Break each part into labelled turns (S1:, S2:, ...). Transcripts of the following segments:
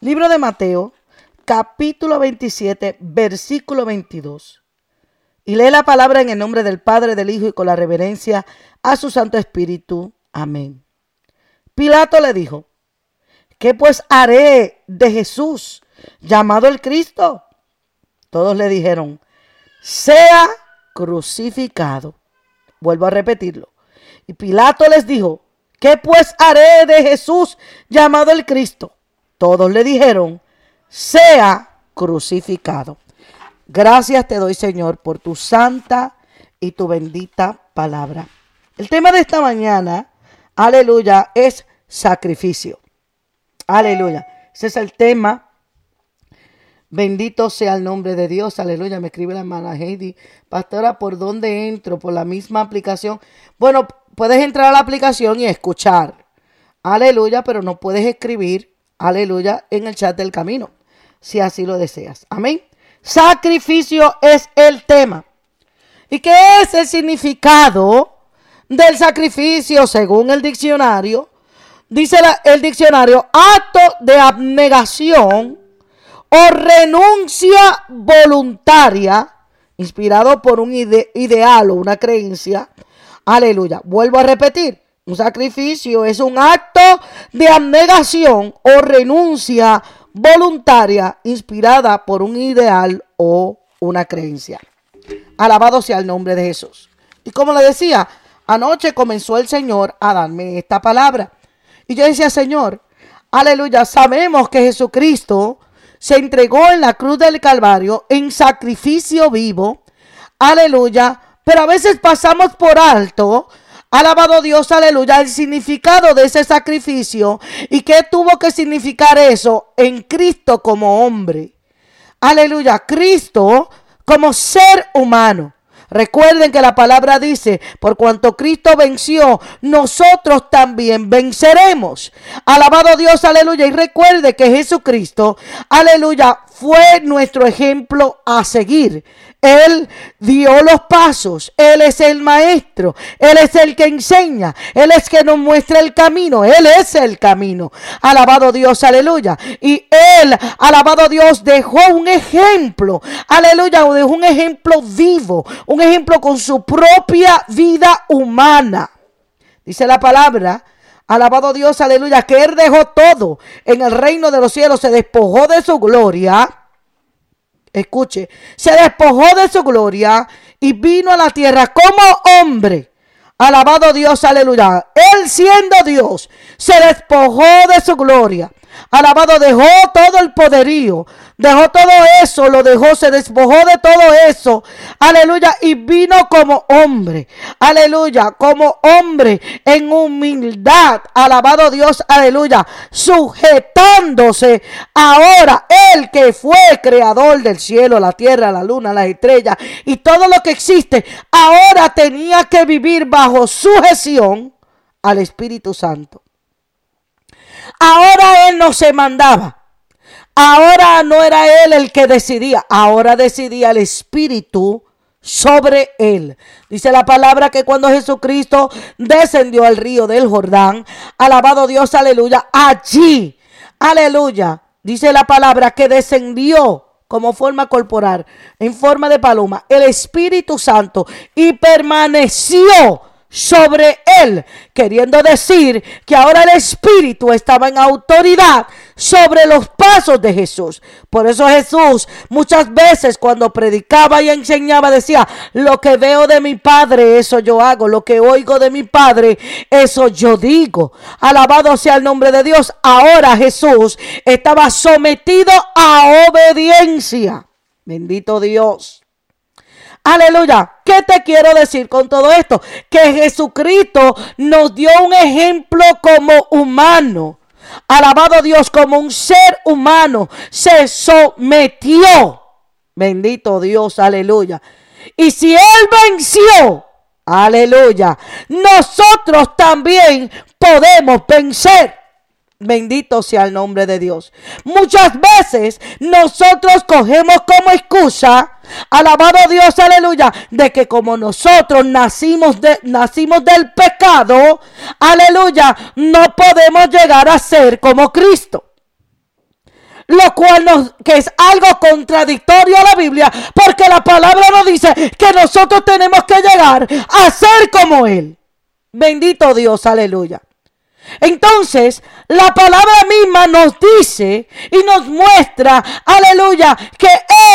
S1: Libro de Mateo, capítulo 27, versículo 22. Y lee la palabra en el nombre del Padre, del Hijo y con la reverencia a su Santo Espíritu. Amén. Pilato le dijo, ¿qué pues haré de Jesús llamado el Cristo? Todos le dijeron, sea crucificado. Vuelvo a repetirlo. Y Pilato les dijo, ¿qué pues haré de Jesús llamado el Cristo? Todos le dijeron, sea crucificado. Gracias te doy, Señor, por tu santa y tu bendita palabra. El tema de esta mañana, aleluya, es sacrificio. Aleluya. Ese es el tema. Bendito sea el nombre de Dios. Aleluya. Me escribe la hermana Heidi. Pastora, ¿por dónde entro? Por la misma aplicación. Bueno, puedes entrar a la aplicación y escuchar. Aleluya, pero no puedes escribir. Aleluya, en el chat del camino. Si así lo deseas. Amén. Sacrificio es el tema. ¿Y qué es el significado del sacrificio según el diccionario? Dice el diccionario, acto de abnegación o renuncia voluntaria, inspirado por un ideal o una creencia. Aleluya. Vuelvo a repetir. Un sacrificio es un acto de abnegación o renuncia voluntaria inspirada por un ideal o una creencia. Alabado sea el nombre de Jesús. Y como le decía, anoche comenzó el Señor a darme esta palabra. Y yo decía, Señor, aleluya, sabemos que Jesucristo se entregó en la cruz del Calvario en sacrificio vivo. Aleluya. Pero a veces pasamos por alto Alabado Dios, aleluya, el significado de ese sacrificio y qué tuvo que significar eso en Cristo como hombre. Aleluya, Cristo como ser humano. Recuerden que la palabra dice, por cuanto Cristo venció, nosotros también venceremos. Alabado Dios, aleluya. Y recuerde que Jesucristo, aleluya, fue nuestro ejemplo a seguir. Él dio los pasos, Él es el maestro, Él es el que enseña, Él es que nos muestra el camino, Él es el camino. Alabado Dios, aleluya. Y Él, alabado Dios, dejó un ejemplo, aleluya, dejó un ejemplo vivo, un ejemplo con su propia vida humana. Dice la palabra, alabado Dios, aleluya, que Él dejó todo en el reino de los cielos, se despojó de su gloria escuche, se despojó de su gloria y vino a la tierra como hombre. Alabado Dios, aleluya. Él siendo Dios, se despojó de su gloria. Alabado, dejó todo el poderío, dejó todo eso, lo dejó, se despojó de todo eso. Aleluya, y vino como hombre. Aleluya, como hombre en humildad. Alabado Dios, aleluya, sujetándose ahora el que fue creador del cielo, la tierra, la luna, las estrellas y todo lo que existe, ahora tenía que vivir bajo sujeción al Espíritu Santo. Ahora él no se mandaba. Ahora no era él el que decidía. Ahora decidía el Espíritu sobre él. Dice la palabra que cuando Jesucristo descendió al río del Jordán, alabado Dios, aleluya, allí, aleluya, dice la palabra que descendió como forma corporal, en forma de paloma, el Espíritu Santo y permaneció sobre él, queriendo decir que ahora el Espíritu estaba en autoridad sobre los pasos de Jesús. Por eso Jesús muchas veces cuando predicaba y enseñaba decía, lo que veo de mi Padre, eso yo hago, lo que oigo de mi Padre, eso yo digo. Alabado sea el nombre de Dios. Ahora Jesús estaba sometido a obediencia. Bendito Dios. Aleluya. ¿Qué te quiero decir con todo esto? Que Jesucristo nos dio un ejemplo como humano. Alabado Dios, como un ser humano. Se sometió. Bendito Dios, aleluya. Y si Él venció, aleluya, nosotros también podemos vencer. Bendito sea el nombre de Dios. Muchas veces nosotros cogemos como excusa, alabado Dios, aleluya, de que como nosotros nacimos, de, nacimos del pecado, aleluya, no podemos llegar a ser como Cristo. lo cual nos, que es algo contradictorio a la Biblia, porque la palabra nos dice que nosotros tenemos que llegar a ser como Él. Bendito Dios, aleluya. Entonces, la palabra misma nos dice y nos muestra, aleluya, que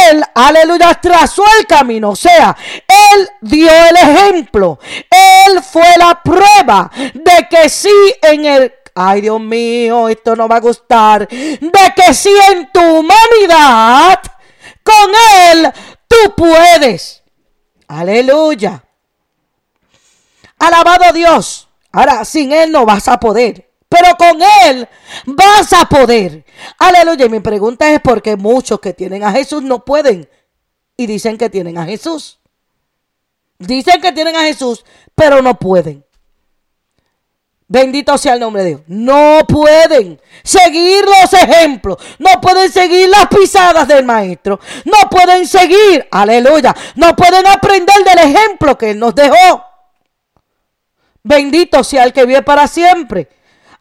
S1: Él, aleluya, trazó el camino. O sea, Él dio el ejemplo. Él fue la prueba de que sí en el ay Dios mío, esto no va a gustar, de que si en tu humanidad, con Él, tú puedes. Aleluya. Alabado Dios. Ahora, sin Él no vas a poder. Pero con Él vas a poder. Aleluya. Y mi pregunta es por qué muchos que tienen a Jesús no pueden. Y dicen que tienen a Jesús. Dicen que tienen a Jesús, pero no pueden. Bendito sea el nombre de Dios. No pueden seguir los ejemplos. No pueden seguir las pisadas del maestro. No pueden seguir, aleluya. No pueden aprender del ejemplo que Él nos dejó. Bendito sea el que vive para siempre.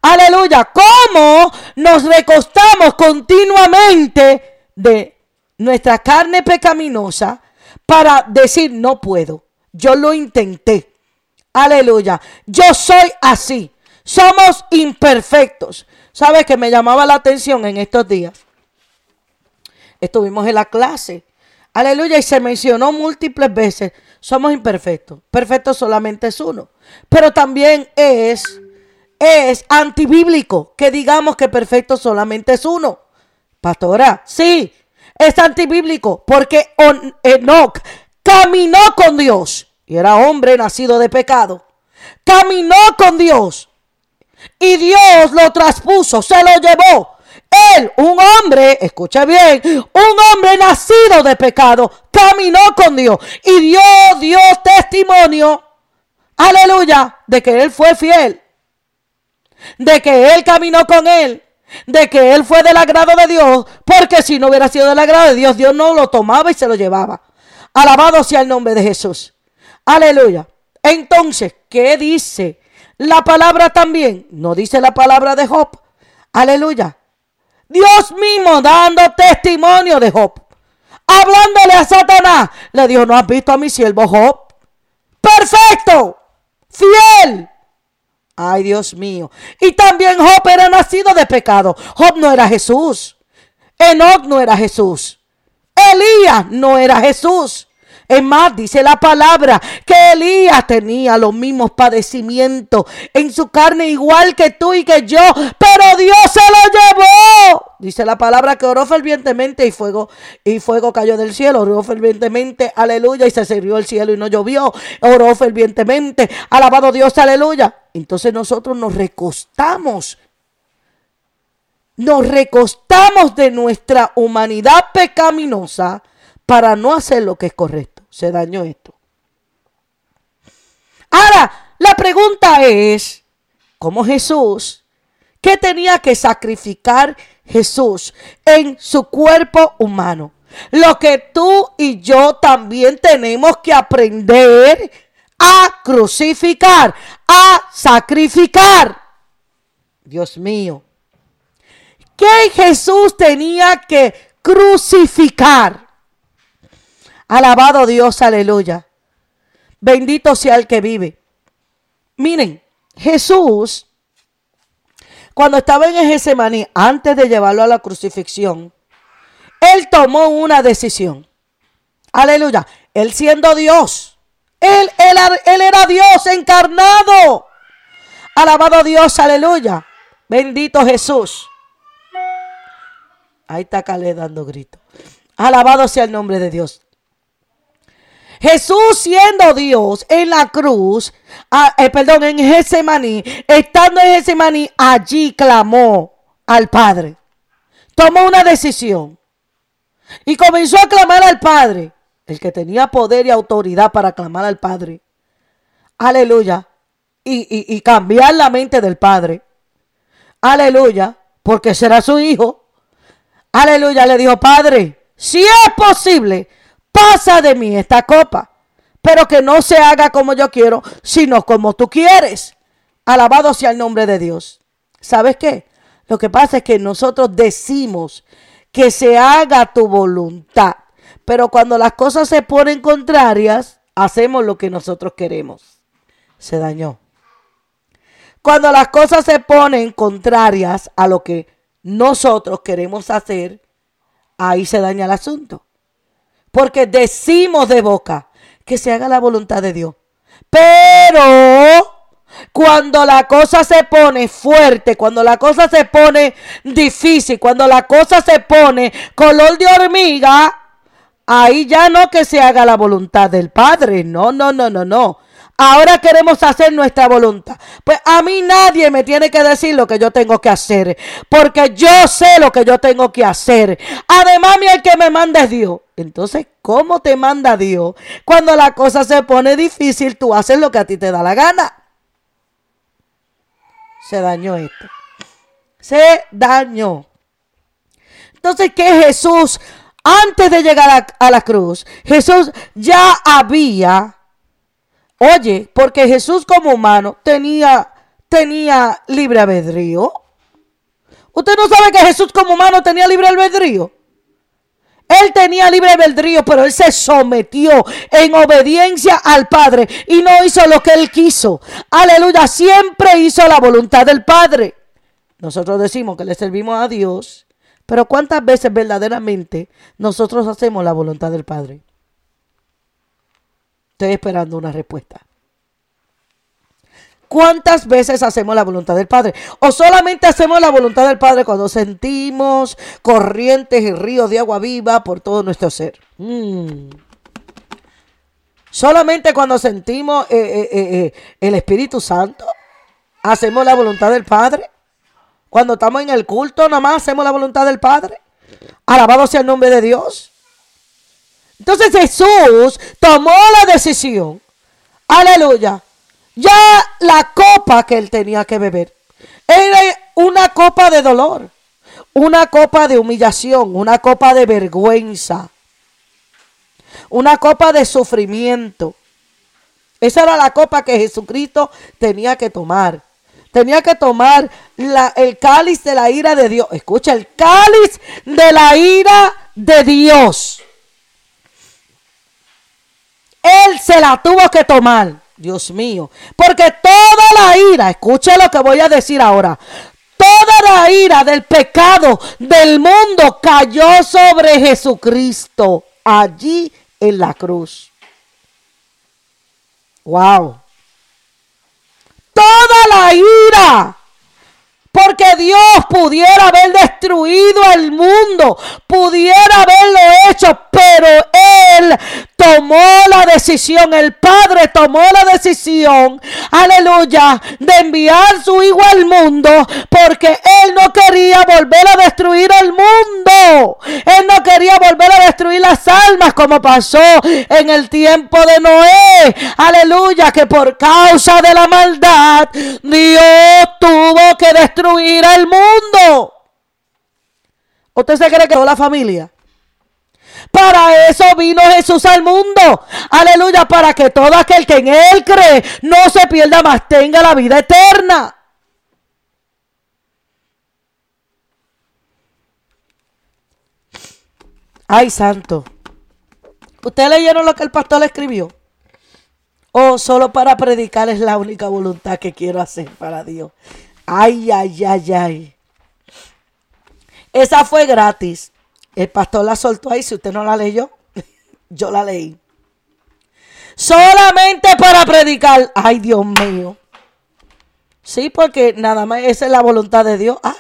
S1: Aleluya. ¿Cómo nos recostamos continuamente de nuestra carne pecaminosa para decir no puedo? Yo lo intenté. Aleluya. Yo soy así. Somos imperfectos. ¿Sabes que me llamaba la atención en estos días? Estuvimos en la clase. Aleluya. Y se mencionó múltiples veces. Somos imperfectos. Perfecto solamente es uno. Pero también es, es antibíblico que digamos que perfecto solamente es uno. Pastora, sí, es antibíblico porque Enoch caminó con Dios y era hombre nacido de pecado. Caminó con Dios y Dios lo traspuso, se lo llevó. Él, un hombre, escucha bien, un hombre nacido de pecado, caminó con Dios y dio Dios testimonio, aleluya, de que Él fue fiel, de que Él caminó con Él, de que Él fue del agrado de Dios, porque si no hubiera sido del agrado de Dios, Dios no lo tomaba y se lo llevaba. Alabado sea el nombre de Jesús. Aleluya. Entonces, ¿qué dice la palabra también, no dice la palabra de Job. Aleluya. Dios mismo dando testimonio de Job. Hablándole a Satanás. Le dijo, ¿no has visto a mi siervo Job? Perfecto. Fiel. Ay, Dios mío. Y también Job era nacido de pecado. Job no era Jesús. Enoch no era Jesús. Elías no era Jesús. Es más, dice la palabra que Elías tenía los mismos padecimientos en su carne igual que tú y que yo, pero Dios se lo llevó. Dice la palabra que oró fervientemente y fuego y fuego cayó del cielo. Oró fervientemente, aleluya, y se cerró el cielo y no llovió. Oró fervientemente, alabado Dios, aleluya. Entonces nosotros nos recostamos nos recostamos de nuestra humanidad pecaminosa para no hacer lo que es correcto se dañó esto. Ahora, la pregunta es, ¿cómo Jesús? ¿Qué tenía que sacrificar Jesús en su cuerpo humano? Lo que tú y yo también tenemos que aprender a crucificar, a sacrificar. Dios mío. ¿Qué Jesús tenía que crucificar? Alabado Dios, aleluya. Bendito sea el que vive. Miren, Jesús, cuando estaba en Getsemaní, antes de llevarlo a la crucifixión, él tomó una decisión. Aleluya. Él siendo Dios. Él, él, él era Dios encarnado. Alabado Dios, aleluya. Bendito Jesús. Ahí está Calé dando grito. Alabado sea el nombre de Dios. Jesús siendo Dios en la cruz, eh, perdón, en Getsemaní, estando en Getsemaní, allí clamó al Padre. Tomó una decisión y comenzó a clamar al Padre, el que tenía poder y autoridad para clamar al Padre. Aleluya. Y, y cambiar la mente del Padre. Aleluya. Porque será su hijo. Aleluya. Le dijo, Padre, si es posible, pasa de mí esta copa, pero que no se haga como yo quiero, sino como tú quieres. Alabado sea el nombre de Dios. ¿Sabes qué? Lo que pasa es que nosotros decimos que se haga tu voluntad. Pero cuando las cosas se ponen contrarias, hacemos lo que nosotros queremos. Se dañó. Cuando las cosas se ponen contrarias a lo que nosotros queremos hacer, ahí se daña el asunto. Porque decimos de boca que se haga la voluntad de Dios. Pero cuando la cosa se pone fuerte, cuando la cosa se pone difícil, cuando la cosa se pone color de hormiga, ahí ya no que se haga la voluntad del Padre. No, no, no, no, no. Ahora queremos hacer nuestra voluntad. Pues a mí nadie me tiene que decir lo que yo tengo que hacer. Porque yo sé lo que yo tengo que hacer. Además, mi el que me manda es Dios. Entonces, ¿cómo te manda Dios? Cuando la cosa se pone difícil, tú haces lo que a ti te da la gana. Se dañó esto. Se dañó. Entonces, ¿qué Jesús, antes de llegar a la cruz, Jesús ya había Oye, porque Jesús como humano tenía, tenía libre albedrío. ¿Usted no sabe que Jesús como humano tenía libre albedrío? Él tenía libre albedrío, pero él se sometió en obediencia al Padre y no hizo lo que él quiso. Aleluya, siempre hizo la voluntad del Padre. Nosotros decimos que le servimos a Dios, pero ¿cuántas veces verdaderamente nosotros hacemos la voluntad del Padre? Esperando una respuesta. ¿Cuántas veces hacemos la voluntad del Padre? ¿O solamente hacemos la voluntad del Padre cuando sentimos corrientes y ríos de agua viva por todo nuestro ser? Mm. Solamente cuando sentimos eh, eh, eh, el Espíritu Santo hacemos la voluntad del Padre. Cuando estamos en el culto, nada más hacemos la voluntad del Padre. Alabado sea el nombre de Dios. Entonces Jesús tomó la decisión, aleluya, ya la copa que él tenía que beber era una copa de dolor, una copa de humillación, una copa de vergüenza, una copa de sufrimiento. Esa era la copa que Jesucristo tenía que tomar. Tenía que tomar el cáliz de la ira de Dios. Escucha, el cáliz de la ira de Dios. Él se la tuvo que tomar. Dios mío. Porque toda la ira, escuche lo que voy a decir ahora. Toda la ira del pecado del mundo cayó sobre Jesucristo allí en la cruz. Wow. Toda la ira porque Dios pudiera haber destruido el mundo, pudiera haberlo hecho, pero Él tomó la decisión, el Padre tomó la decisión, aleluya, de enviar su Hijo al mundo, porque Él no quería volver a destruir el mundo. Él no quería volver a destruir las almas como pasó en el tiempo de Noé. Aleluya, que por causa de la maldad Dios tuvo que destruir al mundo. ¿Usted se cree que no la familia? Para eso vino Jesús al mundo. Aleluya, para que todo aquel que en Él cree no se pierda más, tenga la vida eterna. Ay, santo. ¿Ustedes leyeron lo que el pastor escribió? O solo para predicar es la única voluntad que quiero hacer para Dios. Ay, ay, ay, ay. Esa fue gratis. El pastor la soltó ahí. Si usted no la leyó, yo la leí. Solamente para predicar. Ay, Dios mío. Sí, porque nada más esa es la voluntad de Dios. Ay,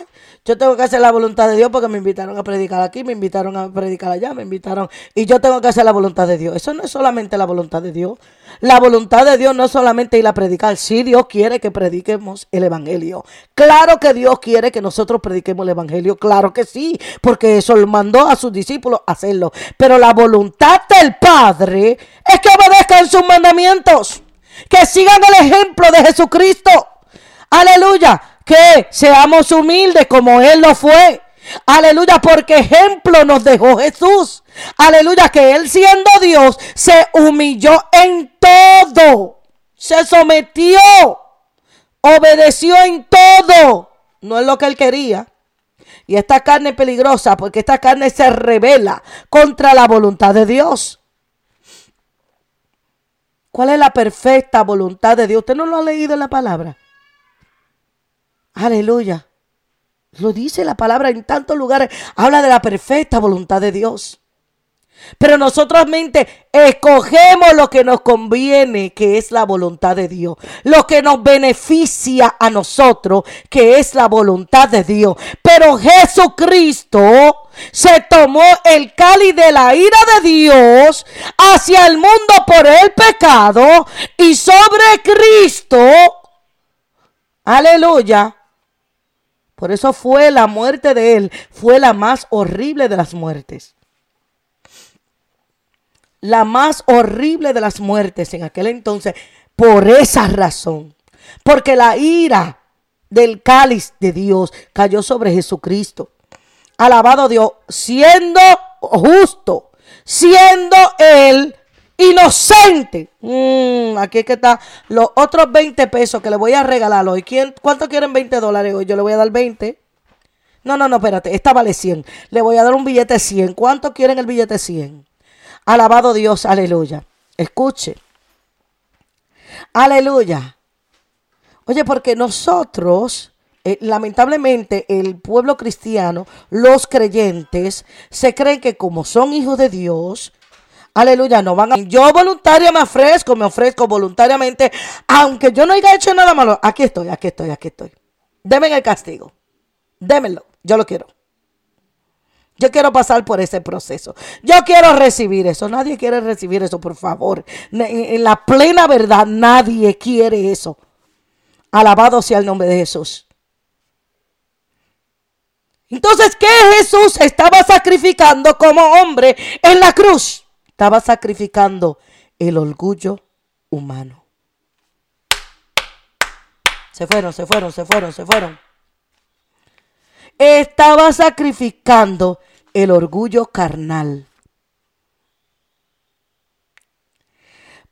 S1: yo tengo que hacer la voluntad de Dios porque me invitaron a predicar aquí, me invitaron a predicar allá, me invitaron. Y yo tengo que hacer la voluntad de Dios. Eso no es solamente la voluntad de Dios. La voluntad de Dios no es solamente ir a predicar. Sí, Dios quiere que prediquemos el Evangelio. Claro que Dios quiere que nosotros prediquemos el Evangelio. Claro que sí, porque eso lo mandó a sus discípulos a hacerlo. Pero la voluntad del Padre es que obedezcan sus mandamientos. Que sigan el ejemplo de Jesucristo. Aleluya que seamos humildes como Él lo fue. Aleluya, porque ejemplo nos dejó Jesús. Aleluya, que Él siendo Dios se humilló en todo. Se sometió. Obedeció en todo. No es lo que Él quería. Y esta carne es peligrosa porque esta carne se revela contra la voluntad de Dios. ¿Cuál es la perfecta voluntad de Dios? ¿Usted no lo ha leído en la palabra? Aleluya. Lo dice la palabra en tantos lugares. Habla de la perfecta voluntad de Dios. Pero nosotros mente escogemos lo que nos conviene, que es la voluntad de Dios. Lo que nos beneficia a nosotros, que es la voluntad de Dios. Pero Jesucristo se tomó el cáliz de la ira de Dios hacia el mundo por el pecado y sobre Cristo. Aleluya por eso fue la muerte de él, fue la más horrible de las muertes. La más horrible de las muertes en aquel entonces, por esa razón. Porque la ira del cáliz de Dios cayó sobre Jesucristo. Alabado Dios, siendo justo, siendo él inocente. Mm, aquí es que está los otros 20 pesos que le voy a regalar hoy. ¿Quién, ¿Cuánto quieren 20 dólares hoy? Yo le voy a dar 20. No, no, no, espérate. Esta vale 100. Le voy a dar un billete 100. ¿Cuánto quieren el billete 100? Alabado Dios, aleluya. Escuche. Aleluya. Oye, porque nosotros, eh, lamentablemente, el pueblo cristiano, los creyentes, se creen que como son hijos de Dios, Aleluya, no van a... Yo voluntariamente me ofrezco, me ofrezco voluntariamente, aunque yo no haya hecho nada malo. Aquí estoy, aquí estoy, aquí estoy. Deme el castigo. Démelo, yo lo quiero. Yo quiero pasar por ese proceso. Yo quiero recibir eso. Nadie quiere recibir eso, por favor. En la plena verdad, nadie quiere eso. Alabado sea el nombre de Jesús. Entonces, ¿qué Jesús estaba sacrificando como hombre en la cruz? Estaba sacrificando el orgullo humano. Se fueron, se fueron, se fueron, se fueron. Estaba sacrificando el orgullo carnal.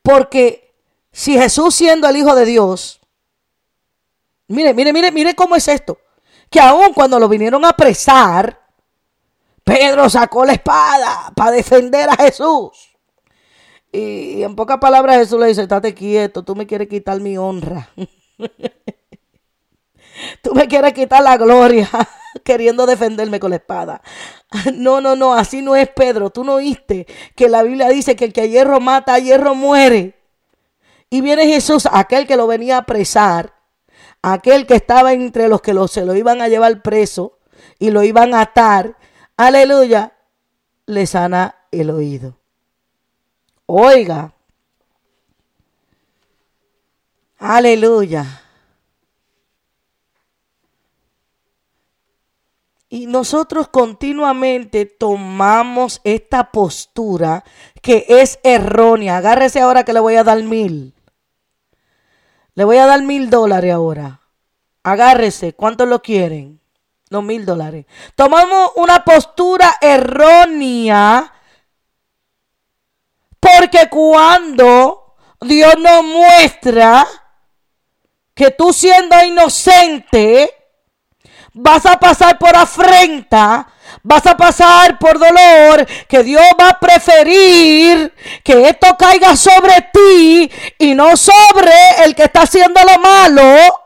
S1: Porque si Jesús siendo el Hijo de Dios, mire, mire, mire, mire cómo es esto. Que aun cuando lo vinieron a apresar, Pedro sacó la espada para defender a Jesús. Y en pocas palabras Jesús le dice, estate quieto, tú me quieres quitar mi honra. tú me quieres quitar la gloria queriendo defenderme con la espada. No, no, no, así no es Pedro. Tú no oíste que la Biblia dice que el que a hierro mata, a hierro muere. Y viene Jesús, aquel que lo venía a apresar, aquel que estaba entre los que se lo iban a llevar preso y lo iban a atar aleluya, le sana el oído. Oiga, aleluya. Y nosotros continuamente tomamos esta postura que es errónea. Agárrese ahora que le voy a dar mil. Le voy a dar mil dólares ahora. Agárrese. ¿Cuántos lo quieren? Los mil dólares. Tomamos una postura errónea porque cuando Dios nos muestra que tú siendo inocente vas a pasar por afrenta, vas a pasar por dolor, que Dios va a preferir que esto caiga sobre ti y no sobre el que está haciendo lo malo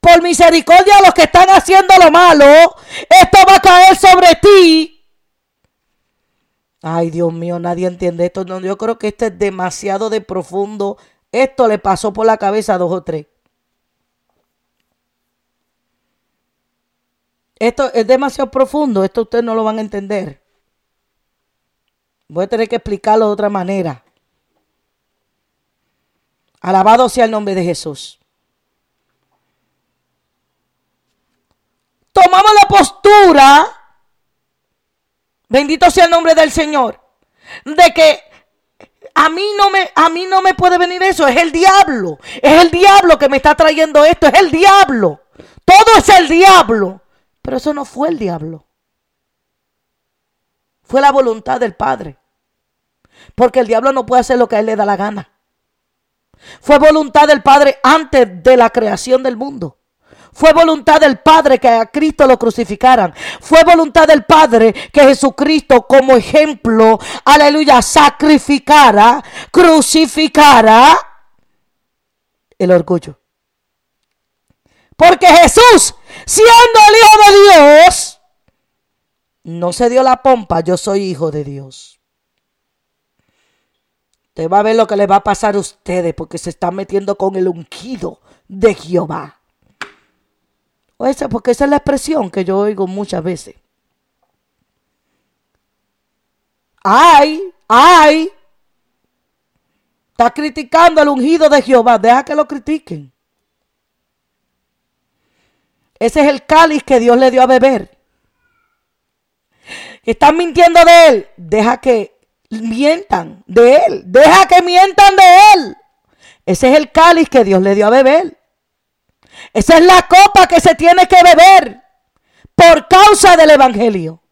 S1: por misericordia a los que están haciendo lo malo, esto va a caer sobre ti. Ay, Dios mío, nadie entiende esto. Yo creo que esto es demasiado de profundo. Esto le pasó por la cabeza a dos o tres. Esto es demasiado profundo. Esto ustedes no lo van a entender. Voy a tener que explicarlo de otra manera. Alabado sea el nombre de Jesús. Tomamos la postura, bendito sea el nombre del Señor, de que a mí no me a mí no me puede venir eso, es el diablo. Es el diablo que me está trayendo esto, es el diablo. Todo es el diablo. Pero eso no fue el diablo. Fue la voluntad del Padre. Porque el diablo no puede hacer lo que a él le da la gana. Fue voluntad del Padre antes de la creación del mundo. Fue voluntad del Padre que a Cristo lo crucificaran. Fue voluntad del Padre que Jesucristo como ejemplo, aleluya, sacrificara, crucificara el orgullo. Porque Jesús, siendo el Hijo de Dios, no se dio la pompa, yo soy hijo de Dios. Usted va a ver lo que le va a pasar a ustedes porque se están metiendo con el ungido de Jehová. O esa, porque esa es la expresión que yo oigo muchas veces. Ay, ay. Está criticando al ungido de Jehová. Deja que lo critiquen. Ese es el cáliz que Dios le dio a beber. Están mintiendo de él. Deja que mientan de él. Deja que mientan de él. Ese es el cáliz que Dios le dio a beber. Esa es la copa que se tiene que beber por causa del Evangelio.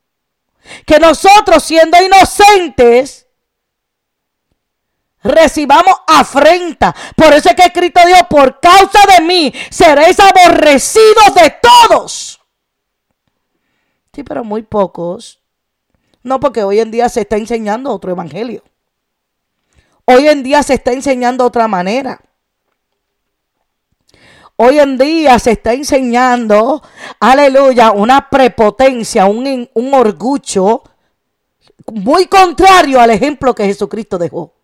S1: Que nosotros siendo inocentes recibamos afrenta. Por eso es que escrito Dios, por causa de mí seréis aborrecidos de todos. Sí, pero muy pocos. No, porque hoy en día se está enseñando otro evangelio. Hoy en día se está enseñando otra manera. Hoy en día se está enseñando, aleluya, una prepotencia, un, un orgullo muy contrario al ejemplo que Jesucristo dejó.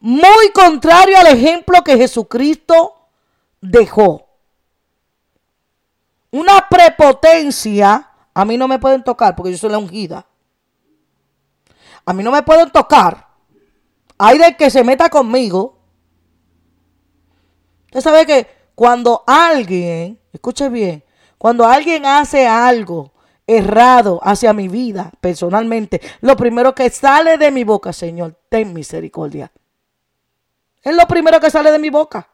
S1: Muy contrario al ejemplo que Jesucristo dejó. Una prepotencia, a mí no me pueden tocar porque yo soy la ungida. A mí no me pueden tocar. Hay de que se meta conmigo Usted sabe que cuando alguien, escuche bien, cuando alguien hace algo errado hacia mi vida personalmente, lo primero que sale de mi boca, Señor, ten misericordia. Es lo primero que sale de mi boca.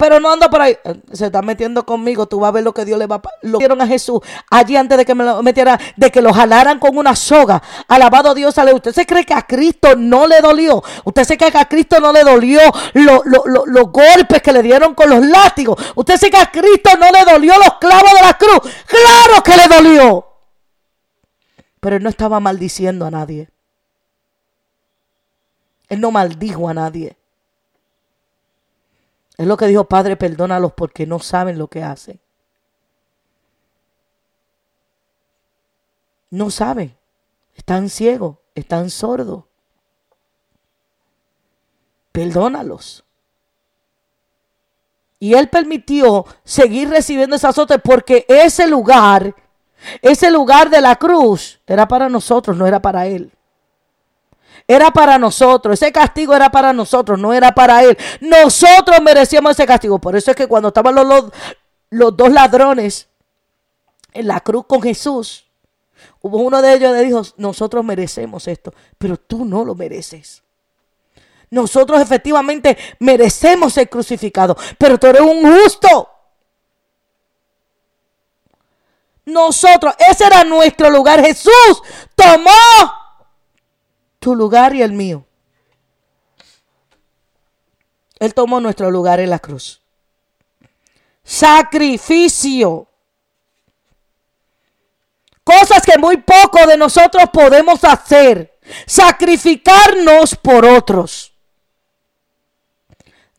S1: Pero no anda por ahí. Se está metiendo conmigo. Tú vas a ver lo que Dios le va a... Lo dieron a Jesús allí antes de que me lo metiera, de que lo jalaran con una soga. Alabado Dios, sale. ¿Usted se cree que a Cristo no le dolió? ¿Usted se cree que a Cristo no le dolió los golpes que le dieron con los látigos? ¿Usted se cree que a Cristo no le dolió los clavos de la cruz? ¡Claro que le dolió! Pero él no estaba maldiciendo a nadie. Él no maldijo a nadie. Es lo que dijo, Padre, perdónalos porque no saben lo que hacen. No saben. Están ciegos, están sordos. Perdónalos. Y él permitió seguir recibiendo ese azote porque ese lugar, ese lugar de la cruz, era para nosotros, no era para él. Era para nosotros. Ese castigo era para nosotros, no era para él. Nosotros merecíamos ese castigo. Por eso es que cuando estaban los, los, dos ladrones en la cruz con Jesús, hubo uno de ellos que dijo, nosotros merecemos esto, pero tú no lo mereces. Nosotros efectivamente merecemos ser crucificados, pero tú eres un justo. Nosotros, ese era nuestro lugar. Jesús tomó tu lugar y el mío. Él tomó nuestro lugar en la cruz. Sacrificio. Cosas que muy poco de nosotros podemos hacer. Sacrificarnos por otros.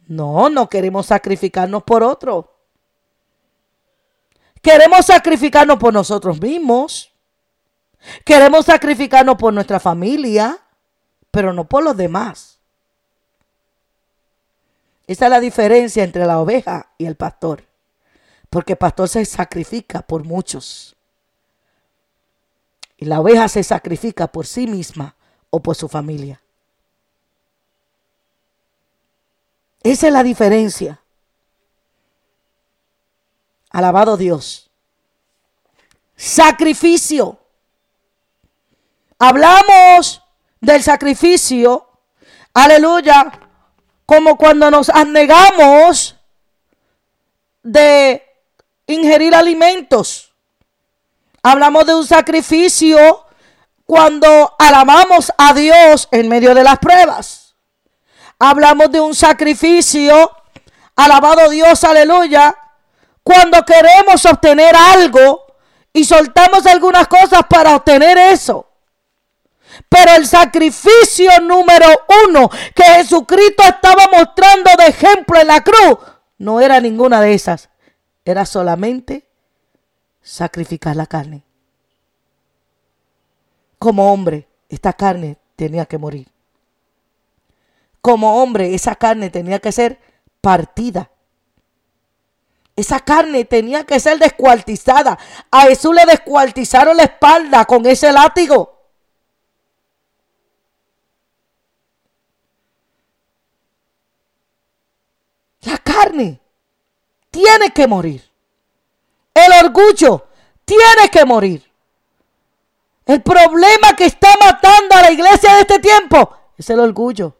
S1: No, no queremos sacrificarnos por otros. Queremos sacrificarnos por nosotros mismos. Queremos sacrificarnos por nuestra familia pero no por los demás. Esa es la diferencia entre la oveja y el pastor. Porque el pastor se sacrifica por muchos. Y la oveja se sacrifica por sí misma o por su familia. Esa es la diferencia. Alabado Dios. Sacrificio. Hablamos del sacrificio, aleluya, como cuando nos anegamos de ingerir alimentos. Hablamos de un sacrificio cuando alabamos a Dios en medio de las pruebas. Hablamos de un sacrificio, Alabado Dios, aleluya. Cuando queremos obtener algo y soltamos algunas cosas para obtener eso. Pero el sacrificio número uno que Jesucristo estaba mostrando de ejemplo en la cruz no era ninguna de esas. Era solamente sacrificar la carne. Como hombre, esta carne tenía que morir. Como hombre, esa carne tenía que ser partida. Esa carne tenía que ser descuartizada. A Jesús le descuartizaron la espalda con ese látigo. La carne tiene que morir. El orgullo tiene que morir. El problema que está matando a la iglesia de este tiempo es el orgullo.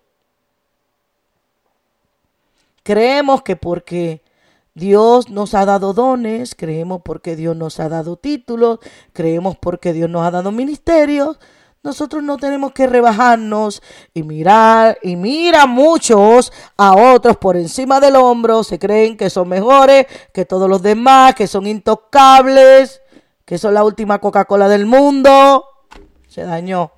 S1: Creemos que porque Dios nos ha dado dones, creemos porque Dios nos ha dado títulos, creemos porque Dios nos ha dado ministerios, nosotros no tenemos que rebajarnos y mirar, y mira muchos a otros por encima del hombro, se creen que son mejores que todos los demás, que son intocables, que son la última Coca-Cola del mundo. Se dañó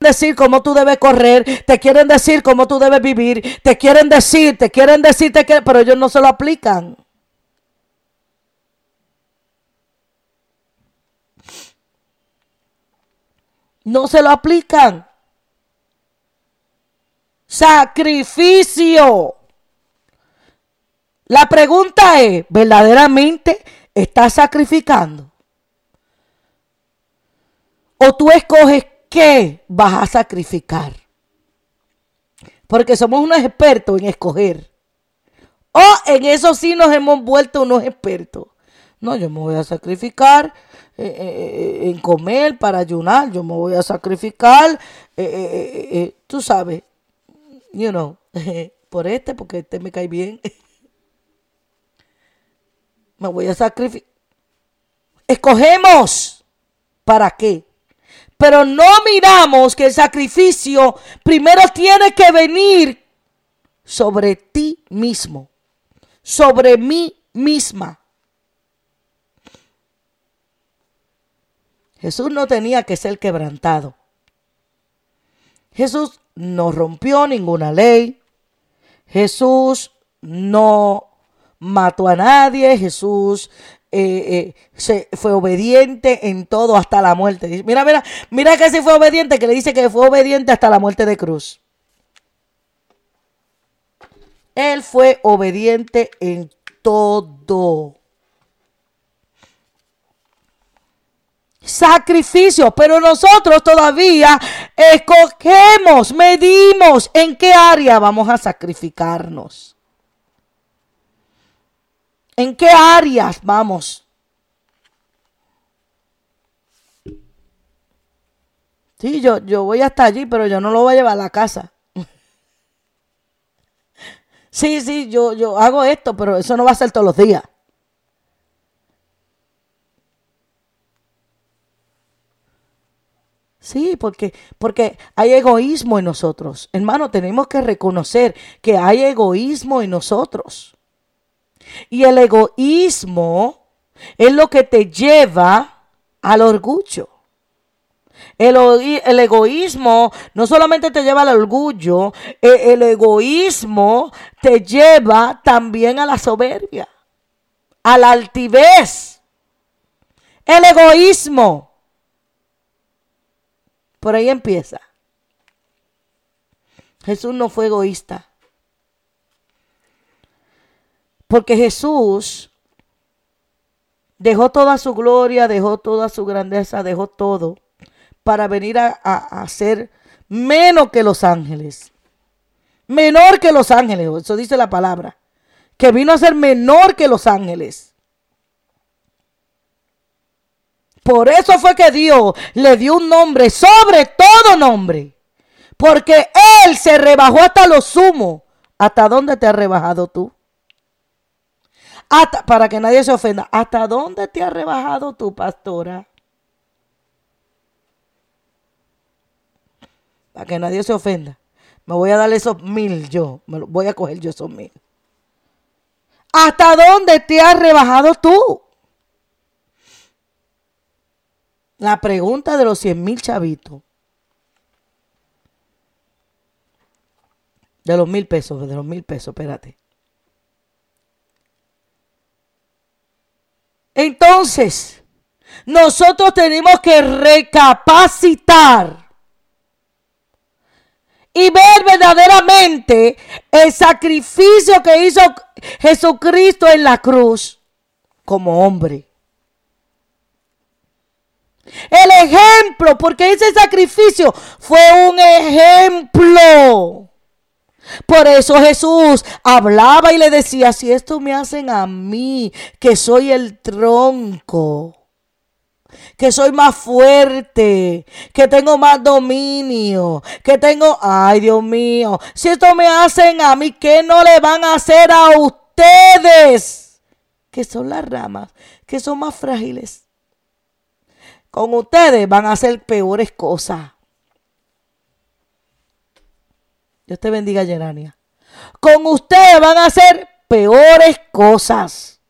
S1: decir cómo tú debes correr, te quieren decir cómo tú debes vivir, te quieren decir, te quieren decirte que, pero ellos no se lo aplican. No se lo aplican. Sacrificio. La pregunta es, ¿verdaderamente estás sacrificando? ¿O tú escoges qué vas a sacrificar? Porque somos unos expertos en escoger. O en eso sí nos hemos vuelto unos expertos. No, yo me voy a sacrificar eh, eh, eh, en comer para ayunar. Yo me voy a sacrificar, tú sabes, you know, por este, porque este me cae bien. me voy a sacrificar. Escogemos. ¿Para qué? Pero no miramos que el sacrificio primero tiene que venir sobre ti mismo, sobre mí misma. Jesús no tenía que ser quebrantado. Jesús no rompió ninguna ley. Jesús no mató a nadie. Jesús eh, eh, se, fue obediente en todo hasta la muerte. Mira, mira, mira que si fue obediente, que le dice que fue obediente hasta la muerte de cruz. Él fue obediente en todo. Sacrificio, pero nosotros todavía escogemos, medimos en qué área vamos a sacrificarnos. ¿En qué áreas vamos? Sí, yo, yo voy hasta allí, pero yo no lo voy a llevar a la casa. Sí, sí, yo, yo hago esto, pero eso no va a ser todos los días. Sí, porque, porque hay egoísmo en nosotros. Hermano, tenemos que reconocer que hay egoísmo en nosotros. Y el egoísmo es lo que te lleva al orgullo. El, el, egoísmo no solamente te lleva al orgullo, el, el egoísmo te lleva también a la soberbia, a la altivez. El egoísmo por ahí empieza. Jesús no fue egoísta. Porque Jesús dejó toda su gloria, dejó toda su grandeza, dejó todo para venir a, ser menos que los ángeles. Menor que los ángeles, eso dice la palabra. Que vino a ser menor que los ángeles. Por eso fue que Dios le dio un nombre sobre todo nombre. Porque Él se rebajó hasta lo sumo. ¿Hasta dónde te has rebajado tú? Hasta, para que nadie se ofenda. ¿Hasta dónde te has rebajado tú, pastora? Para que nadie se ofenda. Me voy a dar esos mil yo. Me voy a coger yo esos mil. ¿Hasta dónde te has rebajado tú? La pregunta de los 100 mil chavitos. De los mil pesos, de los mil pesos, espérate. Entonces, nosotros tenemos que recapacitar y ver verdaderamente el sacrificio que hizo Jesucristo en la cruz como hombre. El ejemplo, porque ese sacrificio fue un ejemplo. Por eso Jesús hablaba y le decía, si esto me hacen a mí, que soy el tronco, que soy más fuerte, que tengo más dominio, que tengo, ay Dios mío, si esto me hacen a mí, ¿qué no le van a hacer a ustedes? Que son las ramas, que son más frágiles. Con ustedes van a hacer peores cosas. Dios te bendiga, Gerania. Con ustedes van a hacer peores cosas.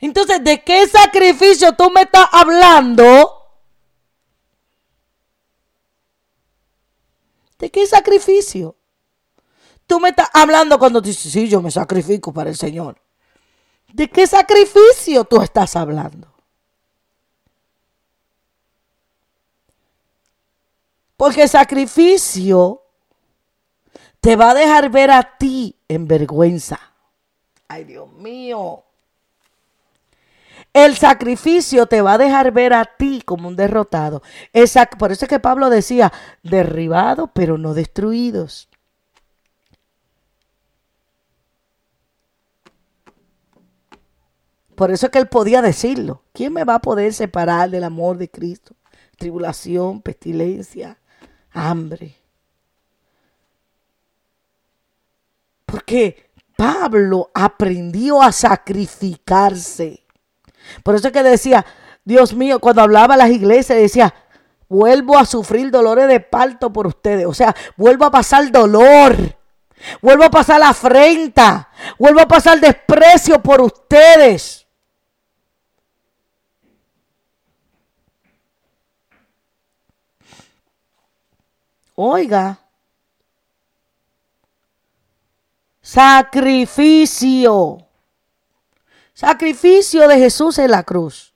S1: Entonces, ¿de qué sacrificio tú me estás hablando? ¿De qué sacrificio? Tú me estás hablando cuando dices, sí, yo me sacrifico para el Señor. ¿De qué sacrificio tú estás hablando? Porque sacrificio te va a dejar ver a ti en vergüenza. Ay, Dios mío. El sacrificio te va a dejar ver a ti como un derrotado. por eso es que Pablo decía, derribados pero no destruidos. Por eso es que él podía decirlo. ¿Quién me va a poder separar del amor de Cristo? Tribulación, pestilencia, hambre. Porque Pablo aprendió a sacrificarse. Por eso es que decía, Dios mío, cuando hablaba a las iglesias, decía, vuelvo a sufrir dolores de parto por ustedes. O sea, vuelvo a pasar dolor. Vuelvo a pasar afrenta. Vuelvo a pasar desprecio por ustedes. Oiga. Sacrificio. Sacrificio de Jesús en la cruz.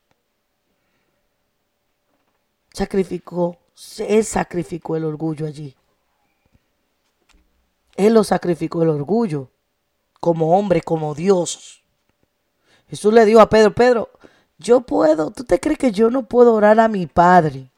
S1: Sacrificó, Él sacrificó el orgullo allí. Él lo sacrificó el orgullo como hombre, como Dios. Jesús le dijo a Pedro, Pedro, yo puedo, ¿tú te crees que yo no puedo orar a mi Padre?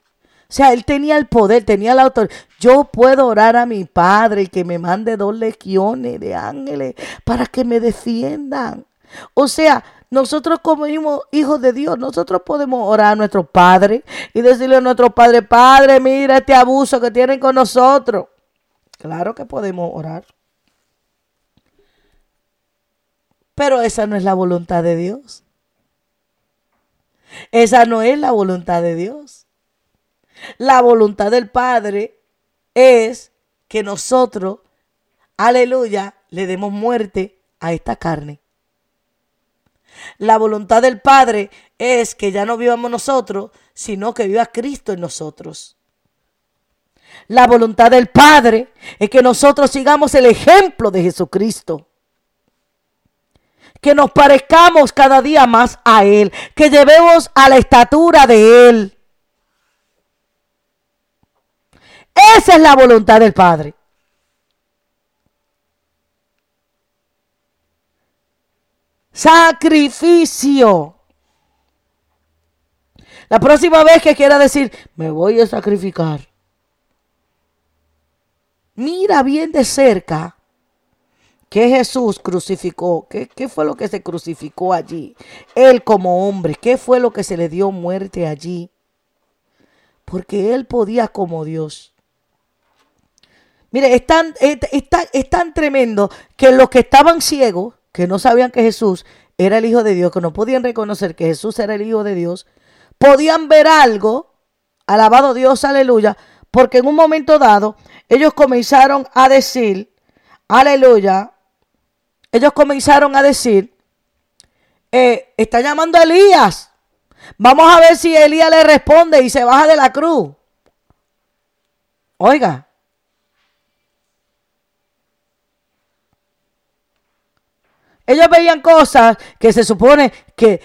S1: O sea, él tenía el poder, tenía la autoridad. Yo puedo orar a mi Padre que me mande dos legiones de ángeles para que me defiendan. O sea, nosotros como hijos de Dios, nosotros podemos orar a nuestro Padre y decirle a nuestro Padre, Padre, mira este abuso que tienen con nosotros. Claro que podemos orar. Pero esa no es la voluntad de Dios. Esa no es la voluntad de Dios. La voluntad del Padre es que nosotros, aleluya, le demos muerte a esta carne. La voluntad del Padre es que ya no vivamos nosotros, sino que viva Cristo en nosotros. La voluntad del Padre es que nosotros sigamos el ejemplo de Jesucristo. Que nos parezcamos cada día más a Él. Que llevemos a la estatura de Él. Esa es la voluntad del Padre. Sacrificio. La próxima vez que quiera decir, me voy a sacrificar. Mira bien de cerca que Jesús crucificó. ¿Qué, ¿Qué, fue lo que se crucificó allí? Él como hombre. ¿Qué fue lo que se le dio muerte allí? Porque él podía como Dios. Mire, es tan, es, tan tremendo que los que estaban ciegos, que no sabían que Jesús era el Hijo de Dios, que no podían reconocer que Jesús era el Hijo de Dios, podían ver algo, alabado Dios, aleluya, porque en un momento dado ellos comenzaron a decir, aleluya, ellos comenzaron a decir, eh, está llamando a Elías. Vamos a ver si Elías le responde y se baja de la cruz. Oiga. Ellos veían cosas que se supone que,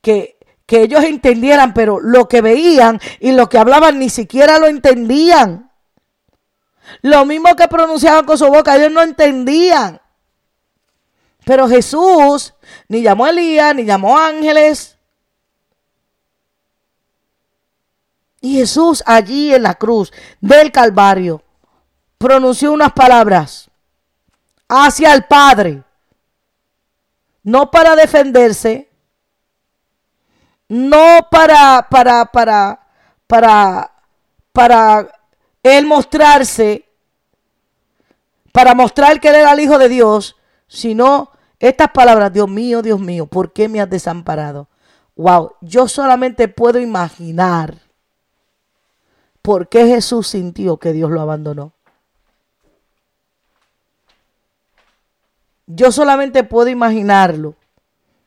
S1: que, que ellos entendieran, pero lo que veían y lo que hablaban ni siquiera lo entendían. Lo mismo que pronunciaban con su boca, ellos no entendían. Pero Jesús ni llamó a Elías, ni llamó a ángeles. Y Jesús allí en la cruz del Calvario pronunció unas palabras hacia el Padre. No para defenderse, no para, para, para, para, para él mostrarse, para mostrar que él era el Hijo de Dios, sino estas palabras, Dios mío, Dios mío, ¿por qué me has desamparado? Wow, yo solamente puedo imaginar por qué Jesús sintió que Dios lo abandonó. Yo solamente puedo imaginarlo.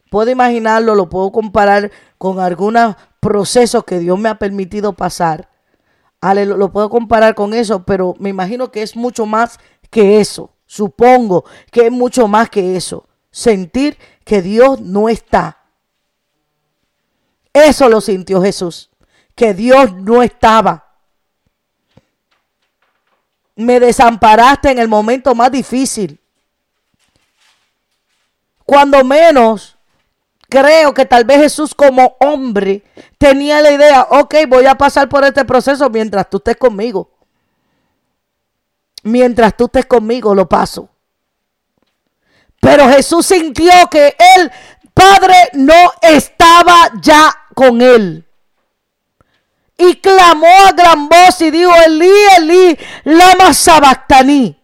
S1: Puedo imaginarlo, lo puedo comparar con algunos procesos que Dios me ha permitido pasar. lo, puedo comparar con eso, pero me imagino que es mucho más que eso. Supongo que es mucho más que eso. Sentir que Dios no está. Eso lo sintió Jesús. Que Dios no estaba. Me desamparaste en el momento más difícil. Cuando menos creo que tal vez Jesús como hombre tenía la idea, ok, voy a pasar por este proceso mientras tú estés conmigo mientras tú estés conmigo lo paso. Pero Jesús sintió que el Padre no estaba ya con él. Y clamó a gran voz y dijo, Elí, Elí, lama sabactaní.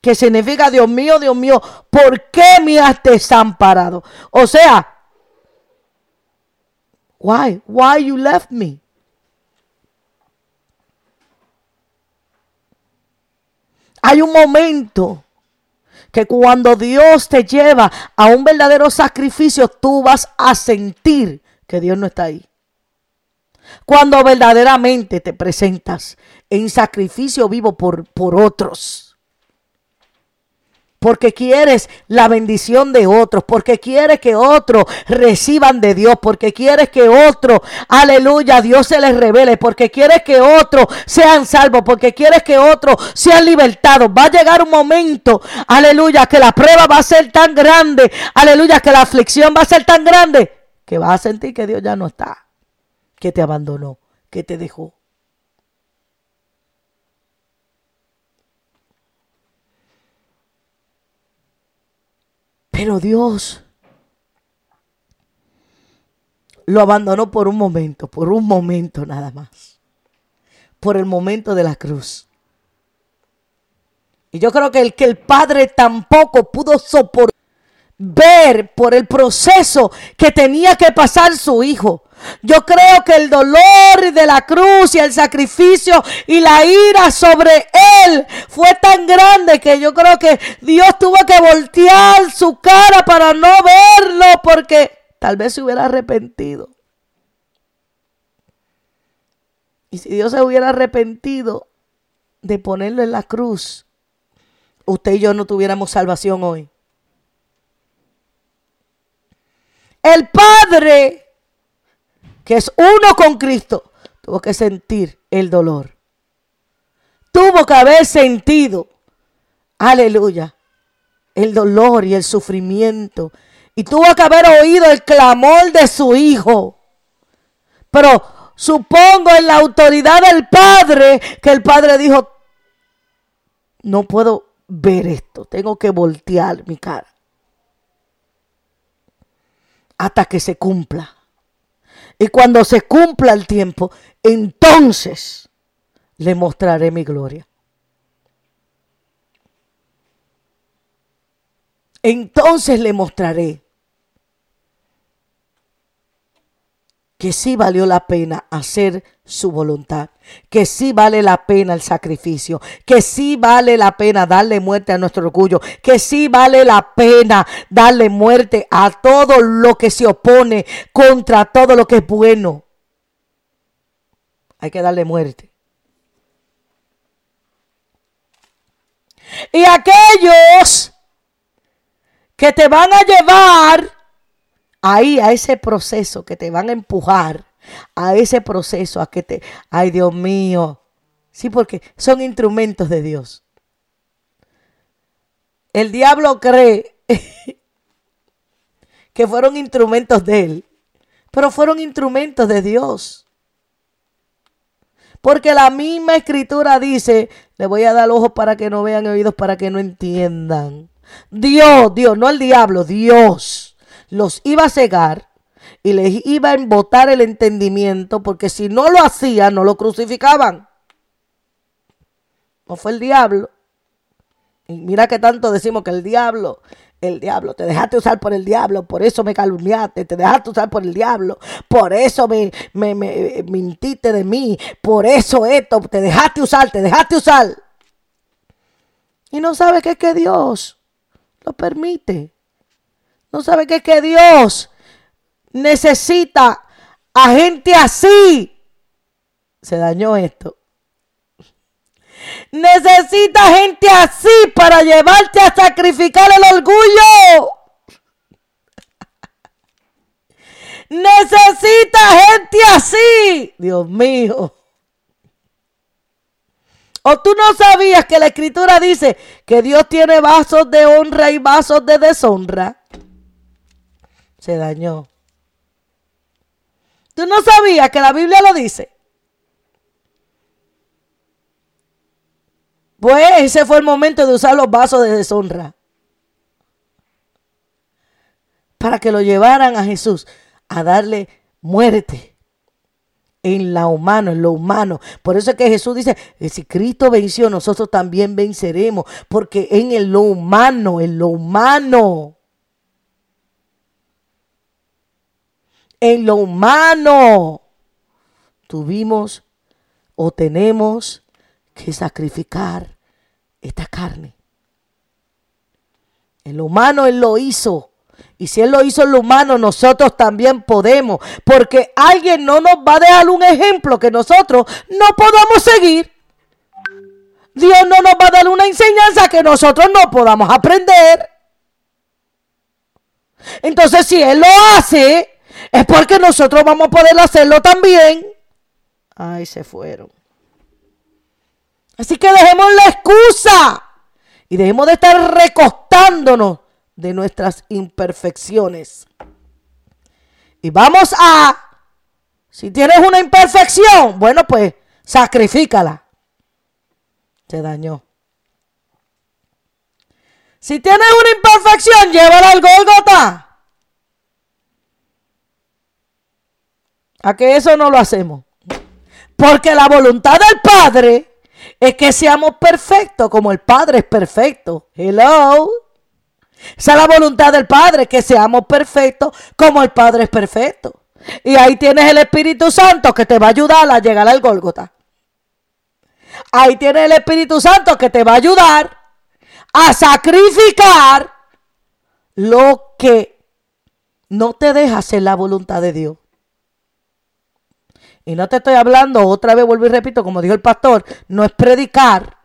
S1: Que significa, Dios mío, Dios mío, ¿por qué me has desamparado? O sea, why, why you left me? Hay un momento que cuando Dios te lleva a un verdadero sacrificio, tú vas a sentir que Dios no está ahí. Cuando verdaderamente te presentas en sacrificio vivo por, por otros porque quieres la bendición de otros, porque quieres que otros reciban de Dios, porque quieres que otros, aleluya, Dios se les revele, porque quieres que otros sean salvos, porque quieres que otros sean libertados. Va a llegar un momento, aleluya, que la prueba va a ser tan grande, aleluya, que la aflicción va a ser tan grande, que vas a sentir que Dios ya no está, que te abandonó, que te dejó. Pero Dios lo abandonó por un momento, por un momento nada más. Por el momento de la cruz. Y yo creo que el que el Padre tampoco pudo soportar ver por el proceso que tenía que pasar su hijo. Yo creo que el dolor de la cruz y el sacrificio y la ira sobre él fue tan grande que yo creo que Dios tuvo que voltear su cara para no verlo porque tal vez se hubiera arrepentido. Y si Dios se hubiera arrepentido de ponerlo en la cruz, usted y yo no tuviéramos salvación hoy. El Padre que es uno con Cristo, tuvo que sentir el dolor. Tuvo que haber sentido, aleluya, el dolor y el sufrimiento. Y tuvo que haber oído el clamor de su hijo. Pero supongo en la autoridad del Padre que el Padre dijo, no puedo ver esto, tengo que voltear mi cara hasta que se cumpla. Y cuando se cumpla el tiempo, entonces le mostraré mi gloria. Entonces le mostraré. Que sí valió la pena hacer su voluntad, que sí vale la pena el sacrificio, que sí vale la pena darle muerte a nuestro orgullo, que sí vale la pena darle muerte a todo lo que se opone contra todo lo que es bueno. Hay que darle muerte. Y aquellos que te van a llevar ahí a ese proceso que te van a empujar, a ese proceso, a que te, ay Dios mío, sí, porque son instrumentos de Dios. El diablo cree que fueron instrumentos de él, pero fueron instrumentos de Dios. Porque la misma escritura dice, le voy a dar ojos para que no vean, oídos para que no entiendan. Dios, Dios, no el diablo, Dios los iba a cegar y les iba a embotar el entendimiento, porque si no lo hacían, no lo crucificaban. No fue el diablo. Y mira que tanto decimos que el diablo, el diablo, te dejaste usar por el diablo, por eso me calumniaste, te dejaste usar por el diablo, por eso me, me, me mintiste de mí, por eso esto, te dejaste usar, te dejaste usar. Y no sabes que es que Dios lo permite. No sabe que es que Dios necesita a gente así. Se dañó esto. Necesita gente así para llevarte a sacrificar el orgullo. Necesita gente así. Dios mío. O tú no sabías que la escritura dice que Dios tiene vasos de honra y vasos de deshonra se dañó. ¿Tú no sabías que la Biblia lo dice? Pues ese fue el momento de usar los vasos de deshonra. Para que lo llevaran a Jesús a darle muerte en la humano, en lo humano. Por eso es que Jesús dice, si Cristo venció, nosotros también venceremos, porque en lo humano, en lo humano, en lo humano tuvimos o tenemos que sacrificar esta carne. En lo humano Él lo hizo. Y si Él lo hizo en lo humano, nosotros también podemos. Porque alguien no nos va a dejar un ejemplo que nosotros no podamos seguir. Dios no nos va a dar una enseñanza que nosotros no podamos aprender. Entonces, si Él lo hace, es porque nosotros vamos a poder hacerlo también. Ay, se fueron. Así que dejemos la excusa y dejemos de estar recostándonos de nuestras imperfecciones. Y vamos a, si tienes una imperfección, bueno, pues sacrifícala. Te dañó. Si tienes una imperfección, llévala al Golgota. A que eso no lo hacemos. Porque la voluntad del Padre es que seamos perfectos como el Padre es perfecto. Hello. Esa es la voluntad del Padre, que seamos perfectos como el Padre es perfecto. Y ahí tienes el Espíritu Santo que te va a ayudar a llegar al Gólgota. Ahí tienes el Espíritu Santo que te va a ayudar a sacrificar lo que no te deja hacer la voluntad de Dios. Y no te estoy hablando, otra vez vuelvo y repito, como dijo el pastor, no es predicar.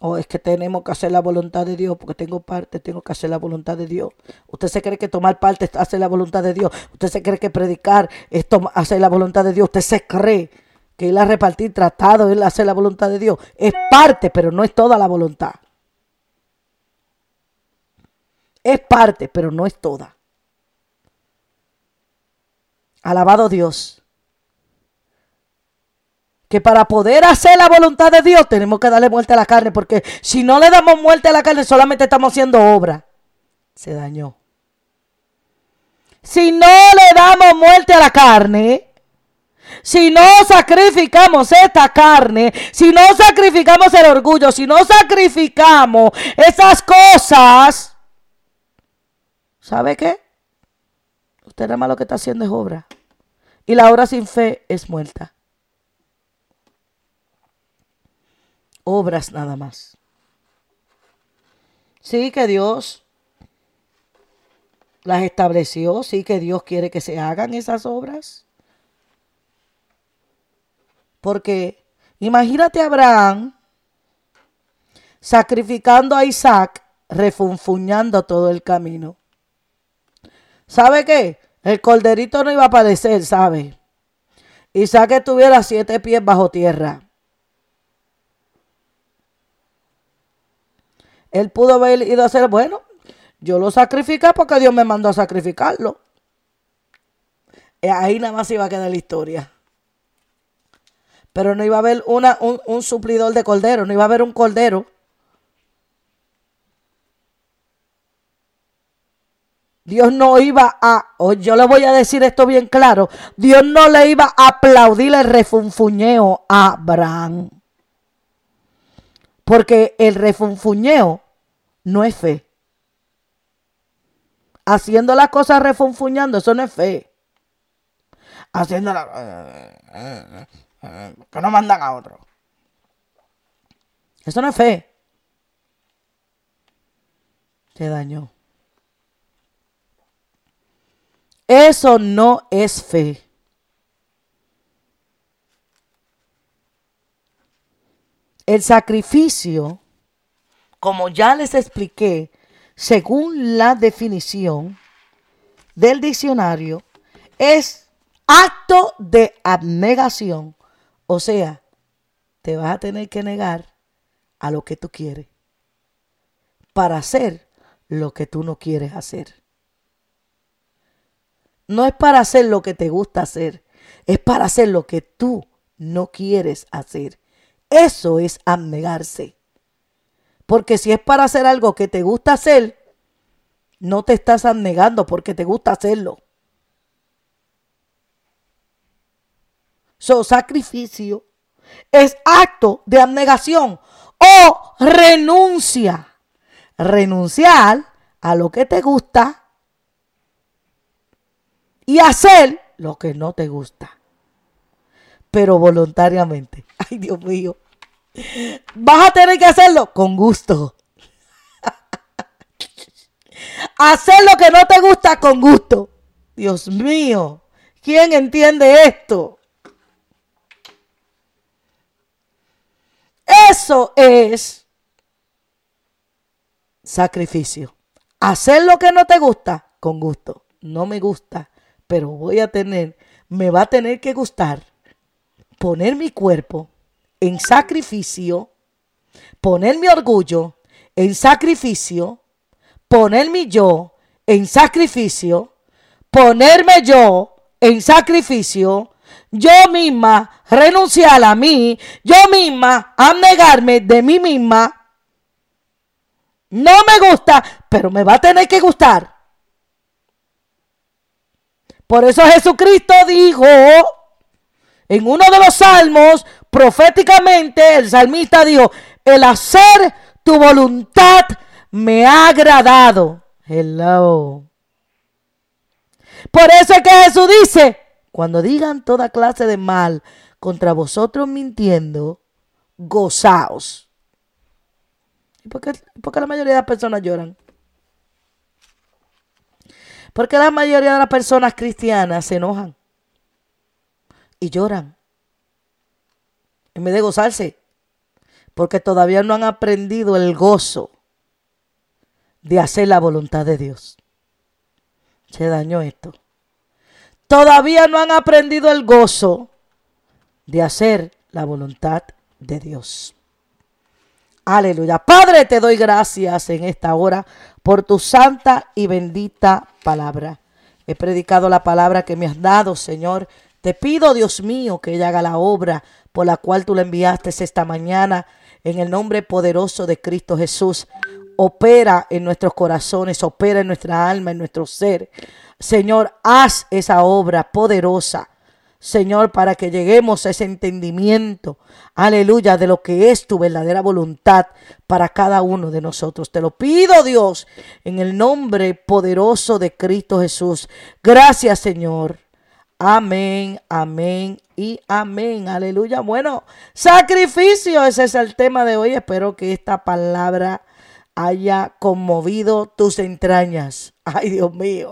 S1: O es que tenemos que hacer la voluntad de Dios, porque tengo parte, tengo que hacer la voluntad de Dios. Usted se cree que tomar parte es hacer la voluntad de Dios. Usted se cree que predicar es hacer la voluntad de Dios. Usted se cree que ir a repartir tratado es hacer la voluntad de Dios. Es parte, pero no es toda la voluntad. Es parte, pero no es toda. Alabado Dios que para poder hacer la voluntad de Dios tenemos que darle muerte a la carne, porque si no le damos muerte a la carne solamente estamos haciendo obra. Se dañó. Si no le damos muerte a la carne, si no sacrificamos esta carne, si no sacrificamos el orgullo, si no sacrificamos esas cosas, ¿sabe qué? Usted nada más lo que está haciendo es obra. Y la obra sin fe es muerta. Obras nada más. Sí que Dios las estableció, sí que Dios quiere que se hagan esas obras. Porque imagínate a Abraham sacrificando a Isaac, refunfuñando todo el camino. ¿Sabe qué? El corderito no iba a aparecer, ¿sabe? Isaac estuviera siete pies bajo tierra. Él pudo haber ido a hacer, bueno, yo lo sacrifiqué porque Dios me mandó a sacrificarlo. Y ahí nada más iba a quedar la historia. Pero no iba a haber una, un, un suplidor de cordero, no iba a haber un cordero Dios no iba a, yo le voy a decir esto bien claro, Dios no le iba a aplaudir el refunfuñeo a Abraham. Porque el refunfuñeo no es fe. Haciendo las cosas refunfuñando, eso no es fe. Haciendo la... que no mandan a otro. Eso no es fe. Te dañó. Eso no es fe. El sacrificio, como ya les expliqué, según la definición del diccionario, es acto de abnegación. O sea, te vas a tener que negar a lo que tú quieres para hacer lo que tú no quieres hacer. No es para hacer lo que te gusta hacer, es para hacer lo que tú no quieres hacer. Eso es abnegarse. Porque si es para hacer algo que te gusta hacer, no te estás abnegando porque te gusta hacerlo. So, sacrificio es acto de abnegación o renuncia. Renunciar a lo que te gusta y hacer lo que no te gusta. Pero voluntariamente. Ay, Dios mío. Vas a tener que hacerlo con gusto. hacer lo que no te gusta con gusto. Dios mío. ¿Quién entiende esto? Eso es sacrificio. Hacer lo que no te gusta con gusto. No me gusta pero voy a tener, me va a tener que gustar poner mi cuerpo en sacrificio, poner mi orgullo en sacrificio, poner mi yo en sacrificio, ponerme yo en sacrificio, yo misma renunciar a mí, yo misma abnegarme de mí misma. No me gusta, pero me va a tener que gustar. Por eso Jesucristo dijo en uno de los salmos, proféticamente, el salmista dijo, el hacer tu voluntad me ha agradado. Hello. Por eso es que Jesús dice, cuando digan toda clase de mal contra vosotros mintiendo, gozaos. ¿Y por qué, por qué la mayoría de las personas lloran? Porque la mayoría de las personas cristianas se enojan y lloran en vez de gozarse, porque todavía no han aprendido el gozo de hacer la voluntad de Dios. Se dañó esto. Todavía no han aprendido el gozo de hacer la voluntad de Dios. Aleluya. Padre, te doy gracias en esta hora por tu santa y bendita palabra. He predicado la palabra que me has dado, Señor. Te pido, Dios mío, que ella haga la obra por la cual tú la enviaste esta mañana en el nombre poderoso de Cristo Jesús. Opera en nuestros corazones, opera en nuestra alma, en nuestro ser. Señor, haz esa obra poderosa Señor, para que lleguemos a ese entendimiento, aleluya, de lo que es tu verdadera voluntad para cada uno de nosotros. Te lo pido, Dios, en el nombre poderoso de Cristo Jesús. Gracias, Señor. Amén, amén y amén. Aleluya. Bueno, sacrificio, ese es el tema de hoy. Espero que esta palabra haya conmovido tus entrañas. Ay, Dios mío.